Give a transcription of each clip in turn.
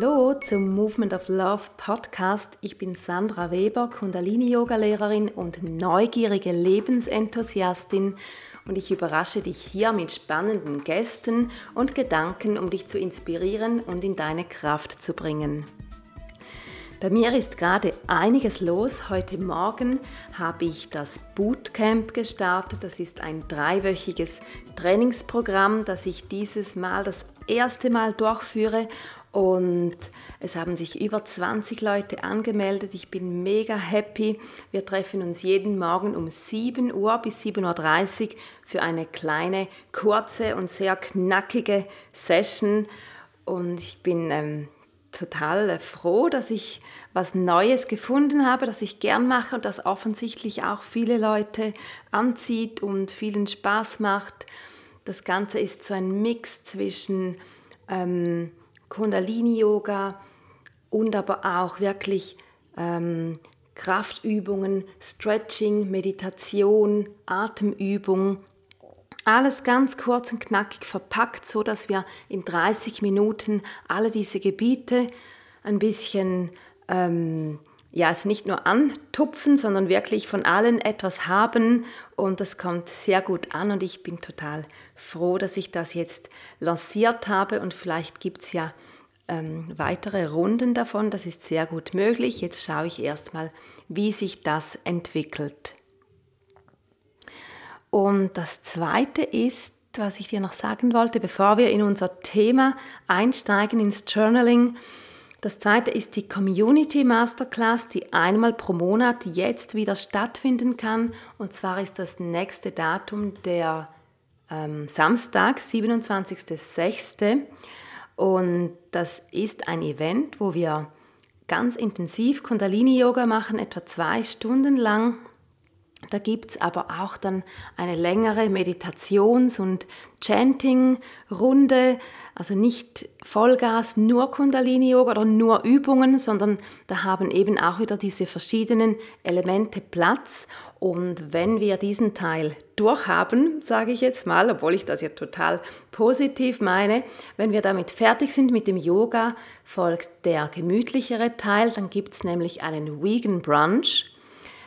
Hallo zum Movement of Love Podcast. Ich bin Sandra Weber, Kundalini-Yoga-Lehrerin und neugierige Lebensenthusiastin und ich überrasche dich hier mit spannenden Gästen und Gedanken, um dich zu inspirieren und in deine Kraft zu bringen. Bei mir ist gerade einiges los. Heute Morgen habe ich das Bootcamp gestartet. Das ist ein dreiwöchiges Trainingsprogramm, das ich dieses Mal das erste Mal durchführe und es haben sich über 20 Leute angemeldet. Ich bin mega happy. Wir treffen uns jeden Morgen um 7 Uhr bis 7.30 Uhr für eine kleine, kurze und sehr knackige Session. Und ich bin ähm, total froh, dass ich was Neues gefunden habe, das ich gern mache und das offensichtlich auch viele Leute anzieht und vielen Spaß macht. Das Ganze ist so ein Mix zwischen... Ähm, Kundalini-Yoga und aber auch wirklich ähm, Kraftübungen, Stretching, Meditation, Atemübung. Alles ganz kurz und knackig verpackt, so dass wir in 30 Minuten alle diese Gebiete ein bisschen ähm, ja, also nicht nur antupfen, sondern wirklich von allen etwas haben und das kommt sehr gut an und ich bin total froh, dass ich das jetzt lanciert habe und vielleicht gibt es ja ähm, weitere Runden davon, das ist sehr gut möglich. Jetzt schaue ich erstmal, wie sich das entwickelt. Und das Zweite ist, was ich dir noch sagen wollte, bevor wir in unser Thema einsteigen, ins Journaling, das zweite ist die Community Masterclass, die einmal pro Monat jetzt wieder stattfinden kann. Und zwar ist das nächste Datum der ähm, Samstag, 27.06. Und das ist ein Event, wo wir ganz intensiv Kundalini-Yoga machen, etwa zwei Stunden lang. Da gibt es aber auch dann eine längere Meditations- und Chanting-Runde, also nicht Vollgas, nur Kundalini-Yoga oder nur Übungen, sondern da haben eben auch wieder diese verschiedenen Elemente Platz. Und wenn wir diesen Teil durchhaben, sage ich jetzt mal, obwohl ich das ja total positiv meine, wenn wir damit fertig sind mit dem Yoga, folgt der gemütlichere Teil, dann gibt es nämlich einen Vegan Brunch.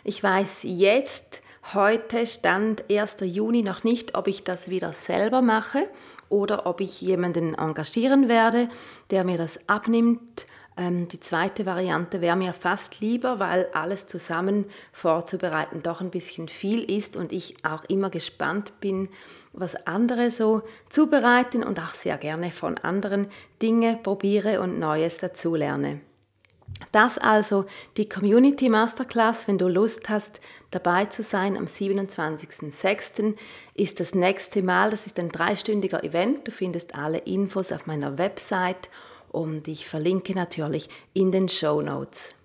Ich weiß jetzt, heute Stand 1. Juni noch nicht, ob ich das wieder selber mache oder ob ich jemanden engagieren werde, der mir das abnimmt. Ähm, die zweite Variante wäre mir fast lieber, weil alles zusammen vorzubereiten doch ein bisschen viel ist und ich auch immer gespannt bin, was andere so zubereiten und auch sehr gerne von anderen Dinge probiere und Neues dazulerne. Das also die Community Masterclass, wenn du Lust hast, dabei zu sein am 27.06. ist das nächste Mal. Das ist ein dreistündiger Event. Du findest alle Infos auf meiner Website und ich verlinke natürlich in den Show Notes.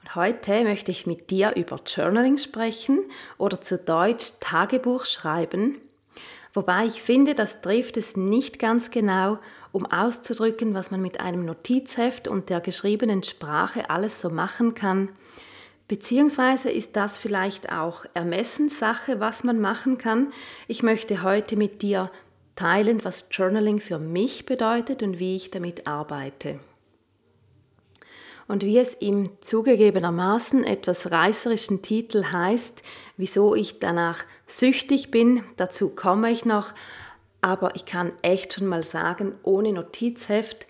Und heute möchte ich mit dir über Journaling sprechen oder zu Deutsch Tagebuch schreiben. Wobei ich finde, das trifft es nicht ganz genau um auszudrücken, was man mit einem Notizheft und der geschriebenen Sprache alles so machen kann. Beziehungsweise ist das vielleicht auch Ermessenssache, was man machen kann. Ich möchte heute mit dir teilen, was Journaling für mich bedeutet und wie ich damit arbeite. Und wie es im zugegebenermaßen etwas reißerischen Titel heißt, wieso ich danach süchtig bin, dazu komme ich noch, aber ich kann echt schon mal sagen, ohne Notizheft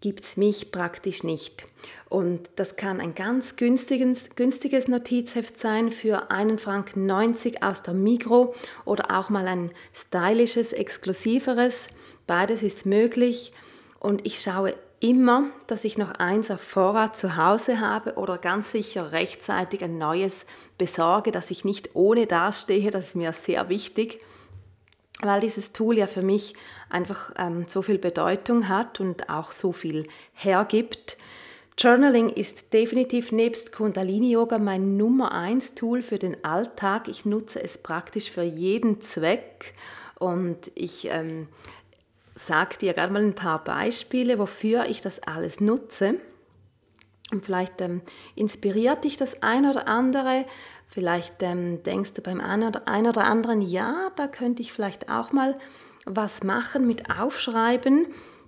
gibt es mich praktisch nicht. Und das kann ein ganz günstiges, günstiges Notizheft sein für einen Franken 90 aus der Migro oder auch mal ein stylisches, exklusiveres. Beides ist möglich. Und ich schaue immer, dass ich noch eins auf Vorrat zu Hause habe oder ganz sicher rechtzeitig ein neues besorge, dass ich nicht ohne dastehe. Das ist mir sehr wichtig. Weil dieses Tool ja für mich einfach ähm, so viel Bedeutung hat und auch so viel hergibt. Journaling ist definitiv nebst Kundalini Yoga mein Nummer eins Tool für den Alltag. Ich nutze es praktisch für jeden Zweck und ich ähm, sage dir gerade mal ein paar Beispiele, wofür ich das alles nutze. Und vielleicht ähm, inspiriert dich das ein oder andere. Vielleicht ähm, denkst du beim einen oder, anderen, ja, da könnte ich vielleicht auch mal was machen mit Aufschreiben.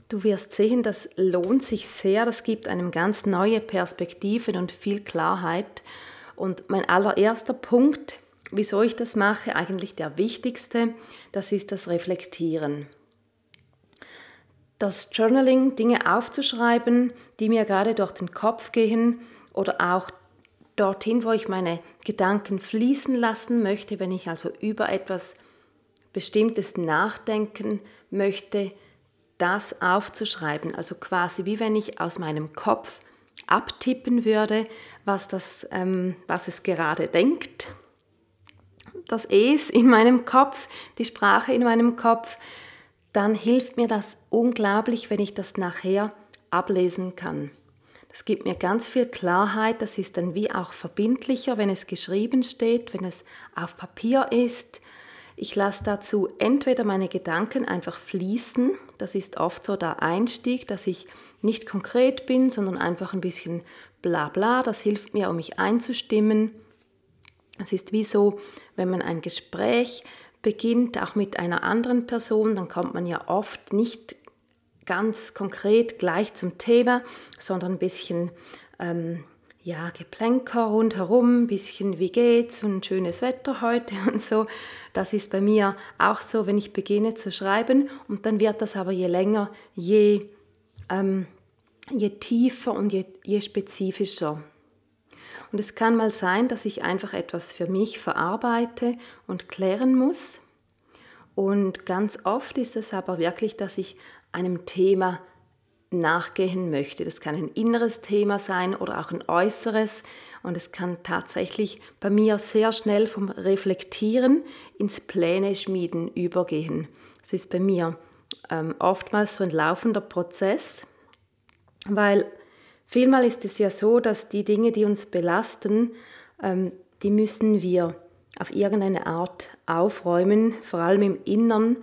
Du wirst sehen, das lohnt sich sehr. Das gibt einem ganz neue Perspektiven und viel Klarheit. Und mein allererster Punkt, wieso ich das mache, eigentlich der wichtigste, das ist das Reflektieren das Journaling, Dinge aufzuschreiben, die mir gerade durch den Kopf gehen oder auch dorthin, wo ich meine Gedanken fließen lassen möchte, wenn ich also über etwas Bestimmtes nachdenken möchte, das aufzuschreiben. Also quasi wie wenn ich aus meinem Kopf abtippen würde, was, das, ähm, was es gerade denkt. Das Es in meinem Kopf, die Sprache in meinem Kopf, dann hilft mir das unglaublich, wenn ich das nachher ablesen kann. Das gibt mir ganz viel Klarheit, das ist dann wie auch verbindlicher, wenn es geschrieben steht, wenn es auf Papier ist. Ich lasse dazu entweder meine Gedanken einfach fließen, das ist oft so der Einstieg, dass ich nicht konkret bin, sondern einfach ein bisschen bla bla, das hilft mir, um mich einzustimmen. Es ist wie so, wenn man ein Gespräch beginnt, auch mit einer anderen Person, dann kommt man ja oft nicht ganz konkret gleich zum Thema, sondern ein bisschen ähm, ja, Geplänker rundherum, ein bisschen wie geht's und schönes Wetter heute und so. Das ist bei mir auch so, wenn ich beginne zu schreiben und dann wird das aber je länger, je, ähm, je tiefer und je, je spezifischer. Und es kann mal sein, dass ich einfach etwas für mich verarbeite und klären muss. Und ganz oft ist es aber wirklich, dass ich einem Thema nachgehen möchte. Das kann ein inneres Thema sein oder auch ein äußeres. Und es kann tatsächlich bei mir sehr schnell vom Reflektieren ins Pläne schmieden übergehen. Es ist bei mir ähm, oftmals so ein laufender Prozess, weil Vielmal ist es ja so, dass die Dinge, die uns belasten, ähm, die müssen wir auf irgendeine Art aufräumen, vor allem im Innern.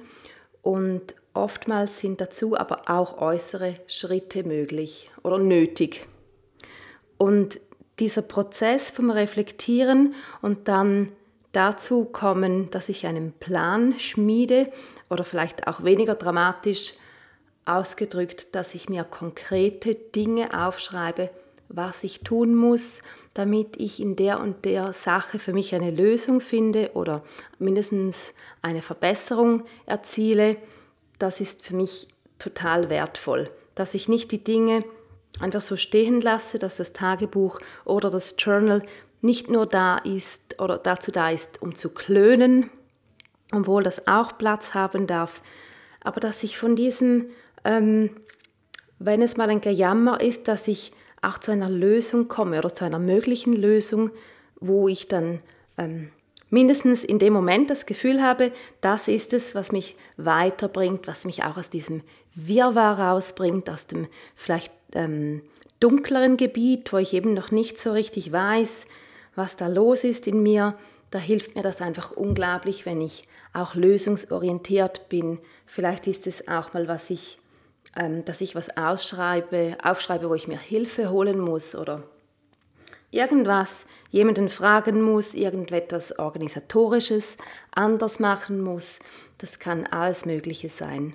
Und oftmals sind dazu aber auch äußere Schritte möglich oder nötig. Und dieser Prozess vom Reflektieren und dann dazu kommen, dass ich einen Plan schmiede oder vielleicht auch weniger dramatisch ausgedrückt, dass ich mir konkrete Dinge aufschreibe, was ich tun muss, damit ich in der und der Sache für mich eine Lösung finde oder mindestens eine Verbesserung erziele. Das ist für mich total wertvoll, dass ich nicht die Dinge einfach so stehen lasse, dass das Tagebuch oder das Journal nicht nur da ist oder dazu da ist, um zu klönen, obwohl das auch Platz haben darf, aber dass ich von diesem ähm, wenn es mal ein Gejammer ist, dass ich auch zu einer Lösung komme oder zu einer möglichen Lösung, wo ich dann ähm, mindestens in dem Moment das Gefühl habe, das ist es, was mich weiterbringt, was mich auch aus diesem Wirrwarr rausbringt, aus dem vielleicht ähm, dunkleren Gebiet, wo ich eben noch nicht so richtig weiß, was da los ist in mir. Da hilft mir das einfach unglaublich, wenn ich auch lösungsorientiert bin. Vielleicht ist es auch mal, was ich ähm, dass ich was ausschreibe, aufschreibe, wo ich mir Hilfe holen muss oder irgendwas, jemanden fragen muss, irgendetwas Organisatorisches anders machen muss. Das kann alles Mögliche sein.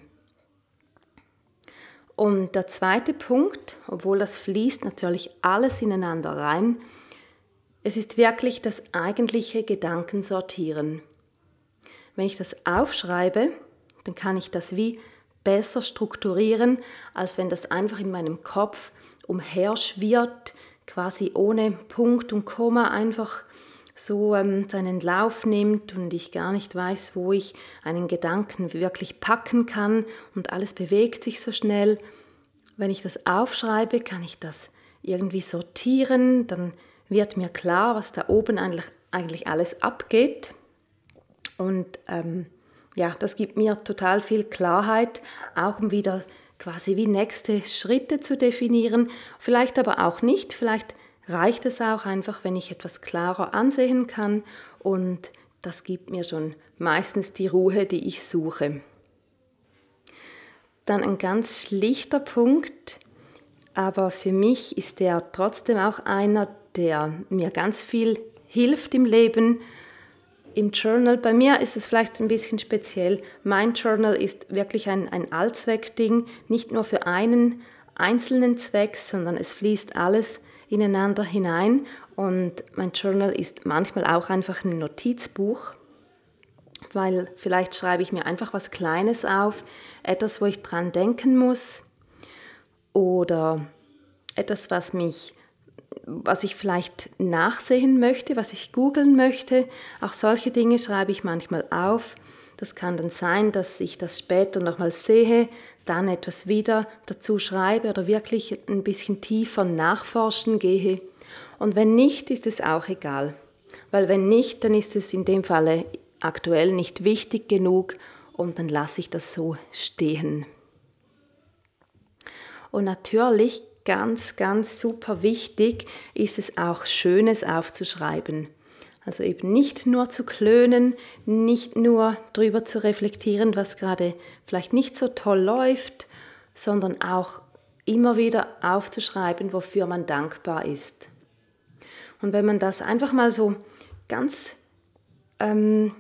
Und der zweite Punkt, obwohl das fließt natürlich alles ineinander rein, es ist wirklich das eigentliche Gedankensortieren. Wenn ich das aufschreibe, dann kann ich das wie besser strukturieren, als wenn das einfach in meinem Kopf umherschwirrt, quasi ohne Punkt und Komma einfach so ähm, seinen Lauf nimmt und ich gar nicht weiß, wo ich einen Gedanken wirklich packen kann und alles bewegt sich so schnell. Wenn ich das aufschreibe, kann ich das irgendwie sortieren, dann wird mir klar, was da oben eigentlich, eigentlich alles abgeht. Und ähm, ja, das gibt mir total viel Klarheit, auch um wieder quasi wie nächste Schritte zu definieren. Vielleicht aber auch nicht. Vielleicht reicht es auch einfach, wenn ich etwas klarer ansehen kann und das gibt mir schon meistens die Ruhe, die ich suche. Dann ein ganz schlichter Punkt, aber für mich ist der trotzdem auch einer, der mir ganz viel hilft im Leben. Im Journal, bei mir ist es vielleicht ein bisschen speziell. Mein Journal ist wirklich ein, ein Allzweckding, nicht nur für einen einzelnen Zweck, sondern es fließt alles ineinander hinein. Und mein Journal ist manchmal auch einfach ein Notizbuch, weil vielleicht schreibe ich mir einfach was Kleines auf, etwas, wo ich dran denken muss oder etwas, was mich was ich vielleicht nachsehen möchte, was ich googeln möchte. Auch solche Dinge schreibe ich manchmal auf. Das kann dann sein, dass ich das später nochmal sehe, dann etwas wieder dazu schreibe oder wirklich ein bisschen tiefer nachforschen gehe. Und wenn nicht, ist es auch egal. Weil wenn nicht, dann ist es in dem Falle aktuell nicht wichtig genug und dann lasse ich das so stehen. Und natürlich ganz, ganz super wichtig ist es auch Schönes aufzuschreiben. Also eben nicht nur zu klönen, nicht nur drüber zu reflektieren, was gerade vielleicht nicht so toll läuft, sondern auch immer wieder aufzuschreiben, wofür man dankbar ist. Und wenn man das einfach mal so ganz, ähm,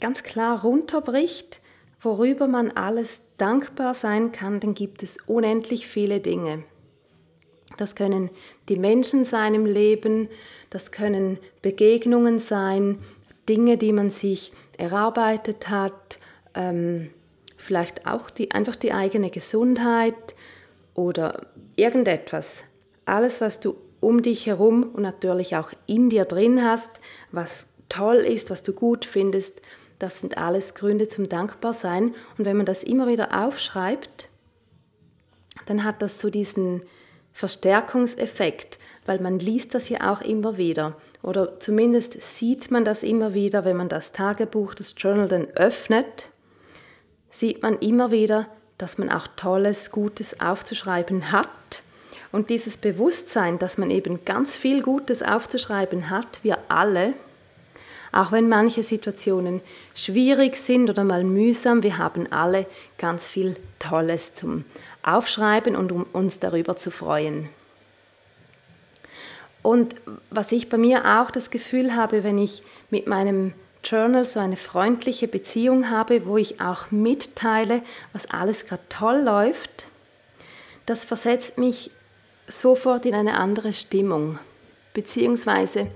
ganz klar runterbricht, worüber man alles dankbar sein kann, dann gibt es unendlich viele Dinge. Das können die Menschen sein im Leben, das können Begegnungen sein, Dinge, die man sich erarbeitet hat, ähm, vielleicht auch die, einfach die eigene Gesundheit oder irgendetwas. Alles, was du um dich herum und natürlich auch in dir drin hast, was toll ist, was du gut findest, das sind alles Gründe zum Dankbarsein. Und wenn man das immer wieder aufschreibt, dann hat das so diesen Verstärkungseffekt, weil man liest das ja auch immer wieder. Oder zumindest sieht man das immer wieder, wenn man das Tagebuch, das Journal dann öffnet, sieht man immer wieder, dass man auch Tolles, Gutes aufzuschreiben hat. Und dieses Bewusstsein, dass man eben ganz viel Gutes aufzuschreiben hat, wir alle, auch wenn manche Situationen schwierig sind oder mal mühsam, wir haben alle ganz viel Tolles zum Aufschreiben und um uns darüber zu freuen. Und was ich bei mir auch das Gefühl habe, wenn ich mit meinem Journal so eine freundliche Beziehung habe, wo ich auch mitteile, was alles gerade toll läuft, das versetzt mich sofort in eine andere Stimmung. Beziehungsweise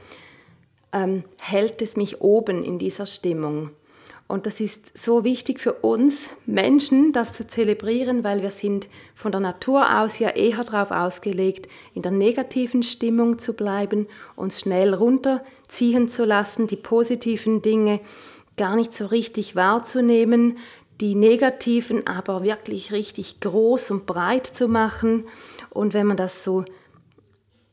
ähm, hält es mich oben in dieser Stimmung. Und das ist so wichtig für uns Menschen, das zu zelebrieren, weil wir sind von der Natur aus ja eher darauf ausgelegt, in der negativen Stimmung zu bleiben, uns schnell runterziehen zu lassen, die positiven Dinge gar nicht so richtig wahrzunehmen, die negativen aber wirklich richtig groß und breit zu machen. Und wenn man das so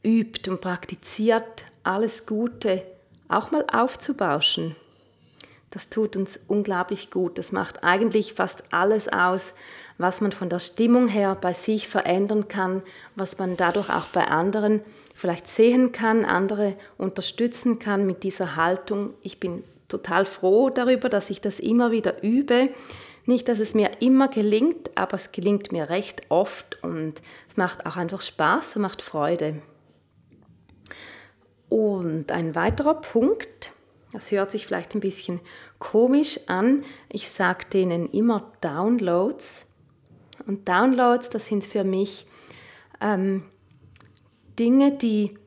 übt und praktiziert, alles Gute auch mal aufzubauschen. Das tut uns unglaublich gut. Das macht eigentlich fast alles aus, was man von der Stimmung her bei sich verändern kann, was man dadurch auch bei anderen vielleicht sehen kann, andere unterstützen kann mit dieser Haltung. Ich bin total froh darüber, dass ich das immer wieder übe. Nicht, dass es mir immer gelingt, aber es gelingt mir recht oft und es macht auch einfach Spaß, es macht Freude. Und ein weiterer Punkt, das hört sich vielleicht ein bisschen komisch an, ich sage denen immer Downloads. Und Downloads, das sind für mich ähm, Dinge, die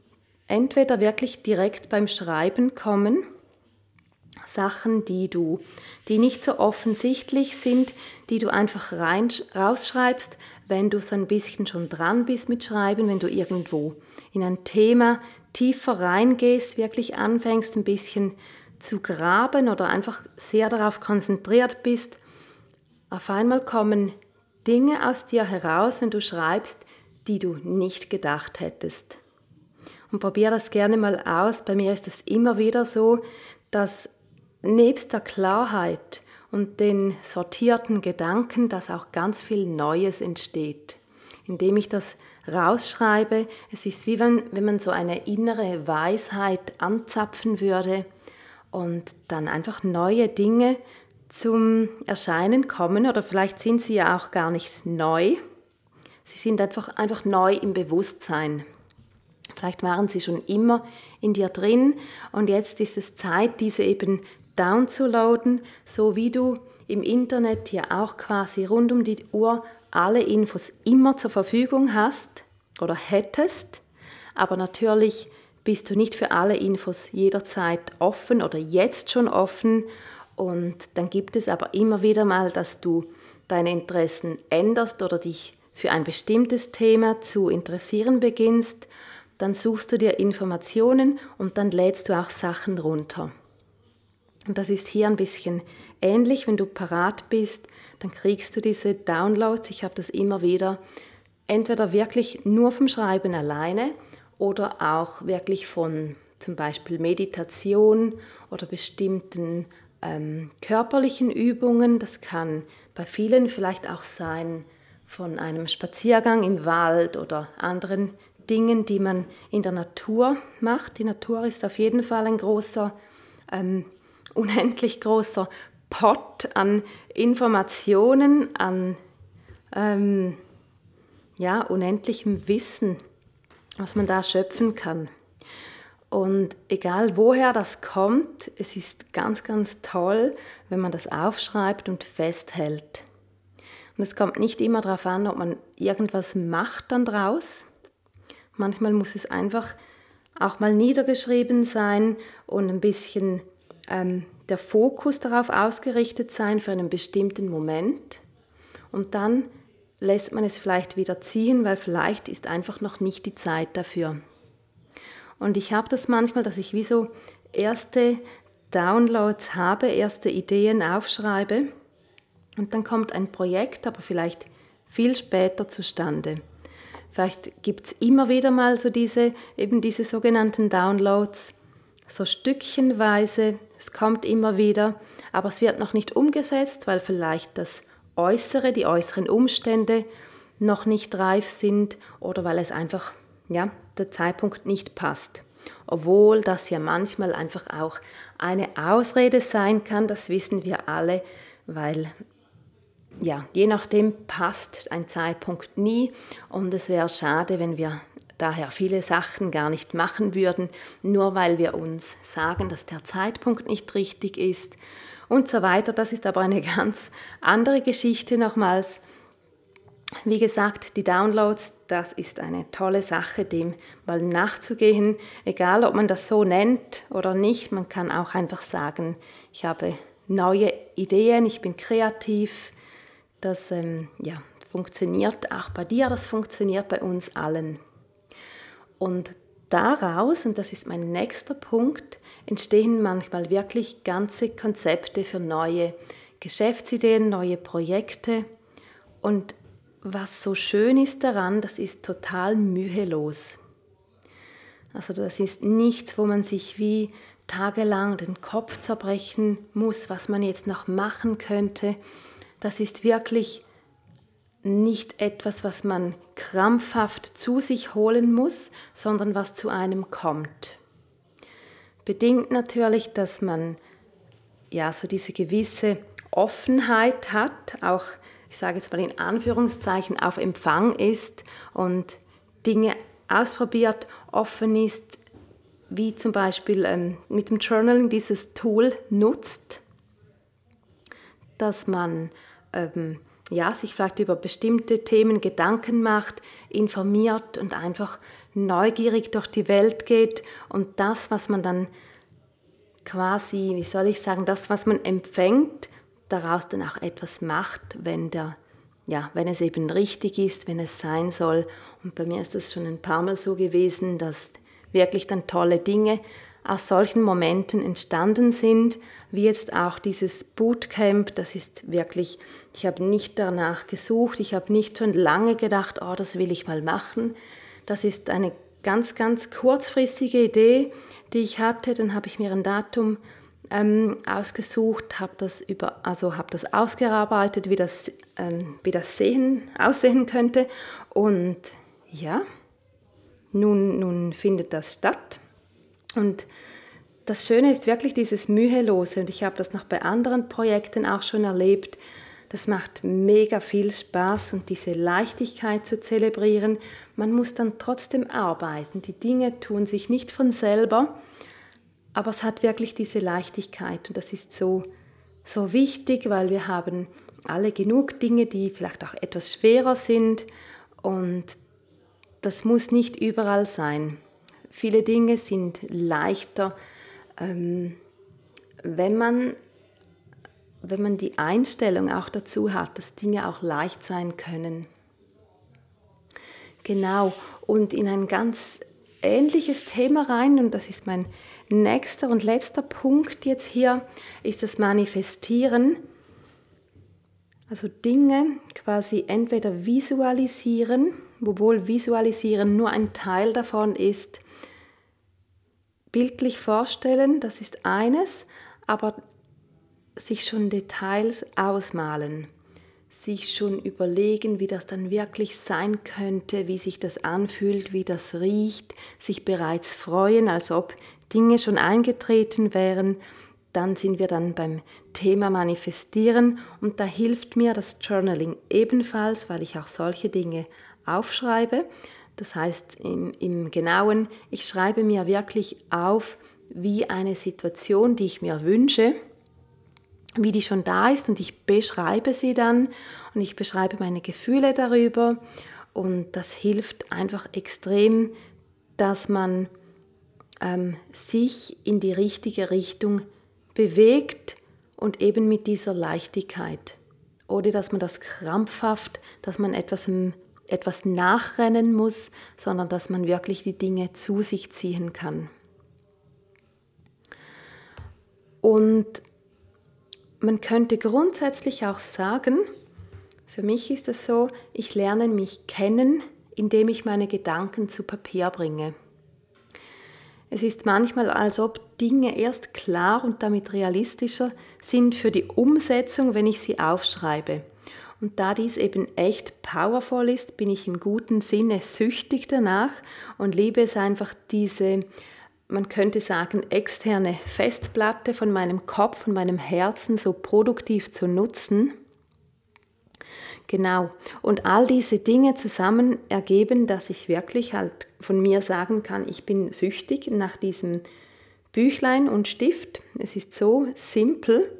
entweder wirklich direkt beim Schreiben kommen, Sachen, die du, die nicht so offensichtlich sind, die du einfach rein, rausschreibst, wenn du so ein bisschen schon dran bist mit Schreiben, wenn du irgendwo in ein Thema tiefer reingehst, wirklich anfängst ein bisschen zu graben oder einfach sehr darauf konzentriert bist, auf einmal kommen Dinge aus dir heraus, wenn du schreibst, die du nicht gedacht hättest. Und probier das gerne mal aus. Bei mir ist es immer wieder so, dass nebst der Klarheit und den sortierten Gedanken, dass auch ganz viel Neues entsteht. Indem ich das rausschreibe, es ist wie wenn, wenn man so eine innere Weisheit anzapfen würde und dann einfach neue Dinge zum Erscheinen kommen oder vielleicht sind sie ja auch gar nicht neu. Sie sind einfach, einfach neu im Bewusstsein. Vielleicht waren sie schon immer in dir drin und jetzt ist es Zeit, diese eben downzuladen, so wie du im Internet ja auch quasi rund um die Uhr alle Infos immer zur Verfügung hast oder hättest. Aber natürlich bist du nicht für alle Infos jederzeit offen oder jetzt schon offen. Und dann gibt es aber immer wieder mal, dass du deine Interessen änderst oder dich für ein bestimmtes Thema zu interessieren beginnst. Dann suchst du dir Informationen und dann lädst du auch Sachen runter. Und das ist hier ein bisschen ähnlich, wenn du parat bist, dann kriegst du diese Downloads. Ich habe das immer wieder, entweder wirklich nur vom Schreiben alleine oder auch wirklich von zum Beispiel Meditation oder bestimmten ähm, körperlichen Übungen. Das kann bei vielen vielleicht auch sein von einem Spaziergang im Wald oder anderen Dingen, die man in der Natur macht. Die Natur ist auf jeden Fall ein großer ähm, unendlich großer Pot an Informationen, an ähm, ja, unendlichem Wissen, was man da schöpfen kann. Und egal woher das kommt, es ist ganz, ganz toll, wenn man das aufschreibt und festhält. Und es kommt nicht immer darauf an, ob man irgendwas macht dann draus. Manchmal muss es einfach auch mal niedergeschrieben sein und ein bisschen ähm, der Fokus darauf ausgerichtet sein für einen bestimmten Moment und dann lässt man es vielleicht wieder ziehen, weil vielleicht ist einfach noch nicht die Zeit dafür. Und ich habe das manchmal, dass ich wie so erste Downloads habe, erste Ideen aufschreibe und dann kommt ein Projekt, aber vielleicht viel später zustande. Vielleicht gibt es immer wieder mal so diese, eben diese sogenannten Downloads, so stückchenweise, es kommt immer wieder, aber es wird noch nicht umgesetzt, weil vielleicht das Äußere, die äußeren Umstände noch nicht reif sind oder weil es einfach, ja, der Zeitpunkt nicht passt. Obwohl das ja manchmal einfach auch eine Ausrede sein kann, das wissen wir alle, weil ja, je nachdem passt ein Zeitpunkt nie und es wäre schade, wenn wir daher viele Sachen gar nicht machen würden, nur weil wir uns sagen, dass der Zeitpunkt nicht richtig ist und so weiter. Das ist aber eine ganz andere Geschichte nochmals. Wie gesagt, die Downloads, das ist eine tolle Sache, dem mal nachzugehen, egal ob man das so nennt oder nicht. Man kann auch einfach sagen, ich habe neue Ideen, ich bin kreativ. Das ähm, ja, funktioniert auch bei dir, das funktioniert bei uns allen. Und daraus, und das ist mein nächster Punkt, entstehen manchmal wirklich ganze Konzepte für neue Geschäftsideen, neue Projekte. Und was so schön ist daran, das ist total mühelos. Also das ist nichts, wo man sich wie tagelang den Kopf zerbrechen muss, was man jetzt noch machen könnte. Das ist wirklich nicht etwas, was man krampfhaft zu sich holen muss, sondern was zu einem kommt. Bedingt natürlich, dass man ja so diese gewisse Offenheit hat, auch ich sage jetzt mal in Anführungszeichen auf Empfang ist und Dinge ausprobiert, offen ist, wie zum Beispiel ähm, mit dem Journaling dieses Tool nutzt, dass man ähm, ja, sich vielleicht über bestimmte Themen Gedanken macht, informiert und einfach neugierig durch die Welt geht und das, was man dann quasi, wie soll ich sagen, das, was man empfängt, daraus dann auch etwas macht, wenn der ja, wenn es eben richtig ist, wenn es sein soll. Und bei mir ist das schon ein paar Mal so gewesen, dass wirklich dann tolle Dinge aus solchen Momenten entstanden sind, wie jetzt auch dieses Bootcamp, das ist wirklich, ich habe nicht danach gesucht, ich habe nicht schon lange gedacht, oh, das will ich mal machen. Das ist eine ganz, ganz kurzfristige Idee, die ich hatte. Dann habe ich mir ein Datum ähm, ausgesucht, habe das, über, also hab das ausgearbeitet, wie das, ähm, wie das sehen, aussehen könnte. Und ja, nun, nun findet das statt. Und das Schöne ist wirklich dieses Mühelose. Und ich habe das noch bei anderen Projekten auch schon erlebt. Das macht mega viel Spaß und diese Leichtigkeit zu zelebrieren. Man muss dann trotzdem arbeiten. Die Dinge tun sich nicht von selber, aber es hat wirklich diese Leichtigkeit und das ist so, so wichtig, weil wir haben alle genug Dinge, die vielleicht auch etwas schwerer sind und das muss nicht überall sein. Viele Dinge sind leichter, ähm, wenn man wenn man die Einstellung auch dazu hat, dass Dinge auch leicht sein können. Genau, und in ein ganz ähnliches Thema rein, und das ist mein nächster und letzter Punkt jetzt hier, ist das Manifestieren. Also Dinge quasi entweder visualisieren, obwohl visualisieren nur ein Teil davon ist, bildlich vorstellen, das ist eines, aber sich schon Details ausmalen, sich schon überlegen, wie das dann wirklich sein könnte, wie sich das anfühlt, wie das riecht, sich bereits freuen, als ob Dinge schon eingetreten wären, dann sind wir dann beim Thema Manifestieren und da hilft mir das Journaling ebenfalls, weil ich auch solche Dinge aufschreibe. Das heißt im, im Genauen, ich schreibe mir wirklich auf, wie eine Situation, die ich mir wünsche, wie die schon da ist und ich beschreibe sie dann und ich beschreibe meine Gefühle darüber und das hilft einfach extrem, dass man ähm, sich in die richtige Richtung bewegt und eben mit dieser Leichtigkeit. Oder dass man das krampfhaft, dass man etwas, etwas nachrennen muss, sondern dass man wirklich die Dinge zu sich ziehen kann. Und man könnte grundsätzlich auch sagen, für mich ist es so, ich lerne mich kennen, indem ich meine Gedanken zu Papier bringe. Es ist manchmal, als ob Dinge erst klar und damit realistischer sind für die Umsetzung, wenn ich sie aufschreibe. Und da dies eben echt powerful ist, bin ich im guten Sinne süchtig danach und liebe es einfach, diese man könnte sagen, externe Festplatte von meinem Kopf und meinem Herzen so produktiv zu nutzen. Genau. Und all diese Dinge zusammen ergeben, dass ich wirklich halt von mir sagen kann, ich bin süchtig nach diesem Büchlein und Stift. Es ist so simpel,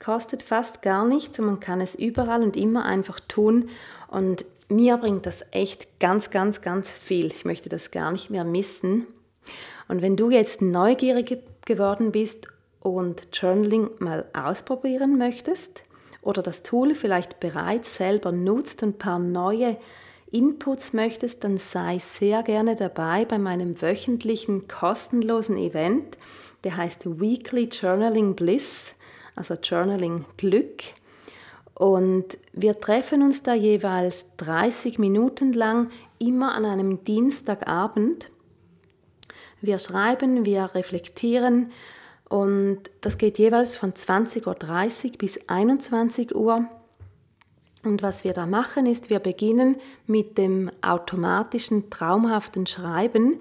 kostet fast gar nichts und man kann es überall und immer einfach tun. Und mir bringt das echt ganz, ganz, ganz viel. Ich möchte das gar nicht mehr missen. Und wenn du jetzt neugierig geworden bist und Journaling mal ausprobieren möchtest oder das Tool vielleicht bereits selber nutzt und ein paar neue Inputs möchtest, dann sei sehr gerne dabei bei meinem wöchentlichen kostenlosen Event. Der heißt Weekly Journaling Bliss, also Journaling Glück. Und wir treffen uns da jeweils 30 Minuten lang, immer an einem Dienstagabend wir schreiben, wir reflektieren und das geht jeweils von 20.30 Uhr bis 21 Uhr. Und was wir da machen, ist, wir beginnen mit dem automatischen, traumhaften Schreiben.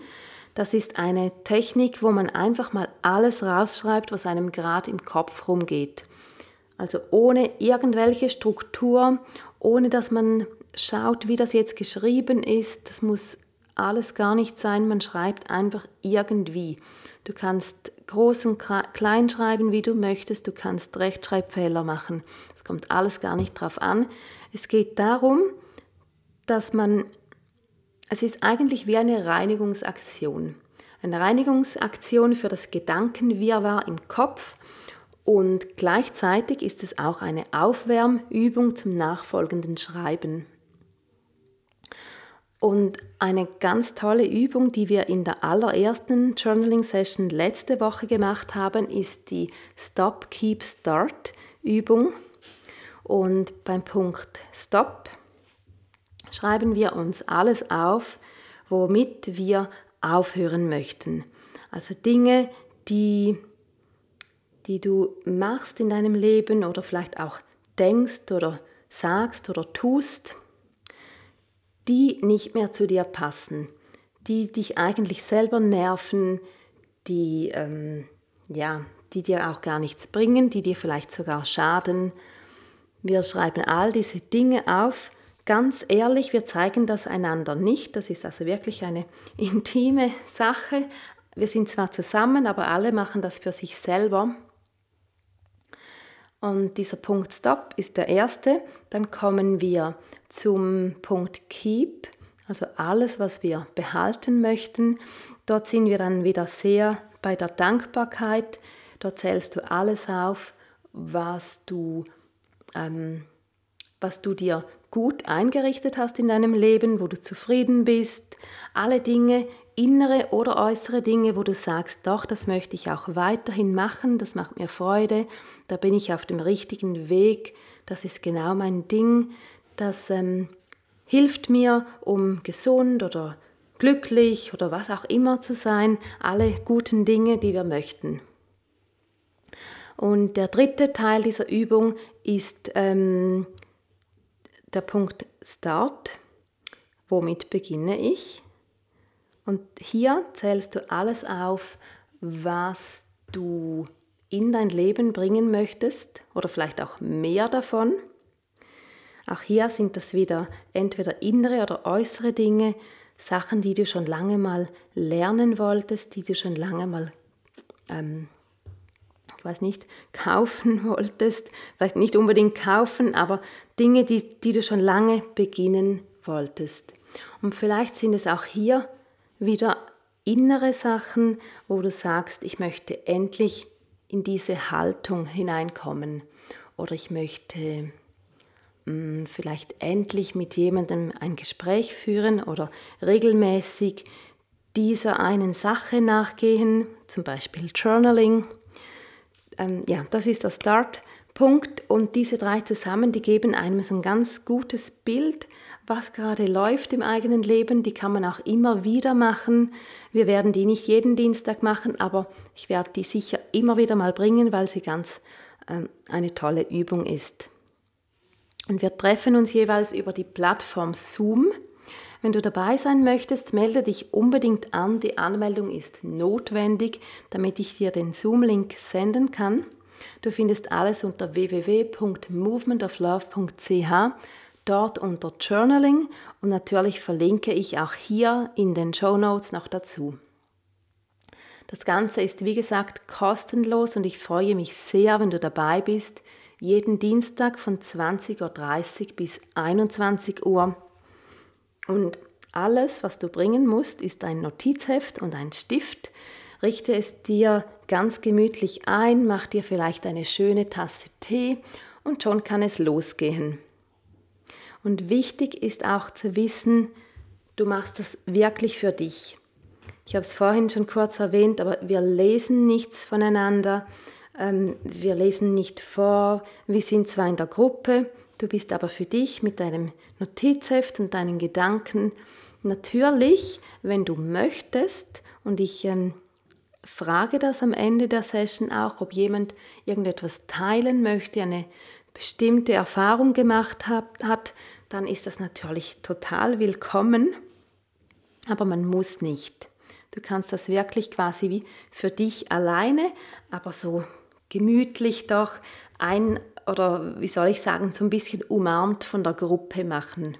Das ist eine Technik, wo man einfach mal alles rausschreibt, was einem gerade im Kopf rumgeht. Also ohne irgendwelche Struktur, ohne dass man schaut, wie das jetzt geschrieben ist. Das muss alles gar nicht sein, man schreibt einfach irgendwie. Du kannst groß und klein schreiben, wie du möchtest, du kannst Rechtschreibfehler machen. Es kommt alles gar nicht drauf an. Es geht darum, dass man, es ist eigentlich wie eine Reinigungsaktion. Eine Reinigungsaktion für das Gedankenwirrwarr im Kopf und gleichzeitig ist es auch eine Aufwärmübung zum nachfolgenden Schreiben. Und eine ganz tolle Übung, die wir in der allerersten Journaling Session letzte Woche gemacht haben, ist die Stop, Keep, Start Übung. Und beim Punkt Stop schreiben wir uns alles auf, womit wir aufhören möchten. Also Dinge, die, die du machst in deinem Leben oder vielleicht auch denkst oder sagst oder tust, die nicht mehr zu dir passen, die dich eigentlich selber nerven, die, ähm, ja, die dir auch gar nichts bringen, die dir vielleicht sogar schaden. Wir schreiben all diese Dinge auf. Ganz ehrlich, wir zeigen das einander nicht. Das ist also wirklich eine intime Sache. Wir sind zwar zusammen, aber alle machen das für sich selber. Und dieser Punkt Stop ist der erste. Dann kommen wir zum Punkt Keep, also alles, was wir behalten möchten. Dort sind wir dann wieder sehr bei der Dankbarkeit. Dort zählst du alles auf, was du, ähm, was du dir gut eingerichtet hast in deinem Leben, wo du zufrieden bist. Alle Dinge, innere oder äußere Dinge, wo du sagst, doch, das möchte ich auch weiterhin machen, das macht mir Freude, da bin ich auf dem richtigen Weg, das ist genau mein Ding, das ähm, hilft mir, um gesund oder glücklich oder was auch immer zu sein, alle guten Dinge, die wir möchten. Und der dritte Teil dieser Übung ist ähm, der Punkt Start. Womit beginne ich? Und hier zählst du alles auf, was du in dein Leben bringen möchtest oder vielleicht auch mehr davon. Auch hier sind das wieder entweder innere oder äußere Dinge, Sachen, die du schon lange mal lernen wolltest, die du schon lange mal, ähm, ich weiß nicht, kaufen wolltest. Vielleicht nicht unbedingt kaufen, aber Dinge, die, die du schon lange beginnen wolltest. Und vielleicht sind es auch hier wieder innere Sachen, wo du sagst, ich möchte endlich in diese Haltung hineinkommen oder ich möchte mh, hm, vielleicht endlich mit jemandem ein Gespräch führen oder regelmäßig dieser einen Sache nachgehen, zum Beispiel Journaling. Ähm, ja, das ist der Startpunkt und diese drei zusammen, die geben einem so ein ganz gutes Bild was gerade läuft im eigenen Leben, die kann man auch immer wieder machen. Wir werden die nicht jeden Dienstag machen, aber ich werde die sicher immer wieder mal bringen, weil sie ganz ähm, eine tolle Übung ist. Und wir treffen uns jeweils über die Plattform Zoom. Wenn du dabei sein möchtest, melde dich unbedingt an. Die Anmeldung ist notwendig, damit ich dir den Zoom-Link senden kann. Du findest alles unter www.movementoflove.ch dort unter Journaling und natürlich verlinke ich auch hier in den Show Notes noch dazu. Das Ganze ist wie gesagt kostenlos und ich freue mich sehr, wenn du dabei bist, jeden Dienstag von 20.30 Uhr bis 21 Uhr. Und alles, was du bringen musst, ist ein Notizheft und ein Stift. Richte es dir ganz gemütlich ein, mach dir vielleicht eine schöne Tasse Tee und schon kann es losgehen. Und wichtig ist auch zu wissen, du machst das wirklich für dich. Ich habe es vorhin schon kurz erwähnt, aber wir lesen nichts voneinander. Ähm, wir lesen nicht vor. Wir sind zwar in der Gruppe, du bist aber für dich mit deinem Notizheft und deinen Gedanken. Natürlich, wenn du möchtest, und ich ähm, frage das am Ende der Session auch, ob jemand irgendetwas teilen möchte, eine bestimmte Erfahrung gemacht hat, hat, dann ist das natürlich total willkommen, aber man muss nicht. Du kannst das wirklich quasi wie für dich alleine, aber so gemütlich doch ein oder wie soll ich sagen, so ein bisschen umarmt von der Gruppe machen.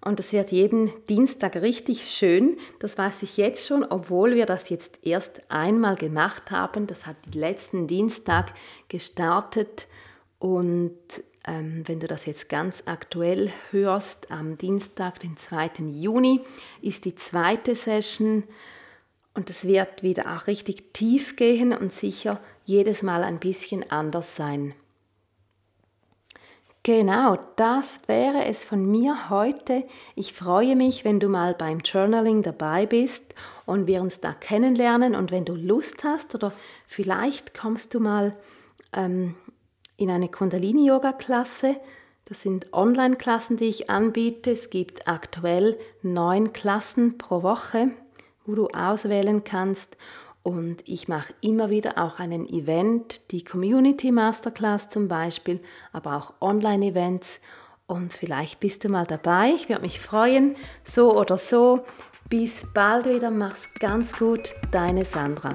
Und es wird jeden Dienstag richtig schön. Das weiß ich jetzt schon, obwohl wir das jetzt erst einmal gemacht haben. Das hat letzten Dienstag gestartet und ähm, wenn du das jetzt ganz aktuell hörst, am Dienstag, den 2. Juni, ist die zweite Session und es wird wieder auch richtig tief gehen und sicher jedes Mal ein bisschen anders sein. Genau, das wäre es von mir heute. Ich freue mich, wenn du mal beim Journaling dabei bist und wir uns da kennenlernen. Und wenn du Lust hast oder vielleicht kommst du mal ähm, in eine Kundalini-Yoga-Klasse. Das sind Online-Klassen, die ich anbiete. Es gibt aktuell neun Klassen pro Woche, wo du auswählen kannst. Und ich mache immer wieder auch einen Event, die Community Masterclass zum Beispiel, aber auch Online-Events. Und vielleicht bist du mal dabei. Ich würde mich freuen. So oder so. Bis bald wieder. Mach's ganz gut. Deine Sandra.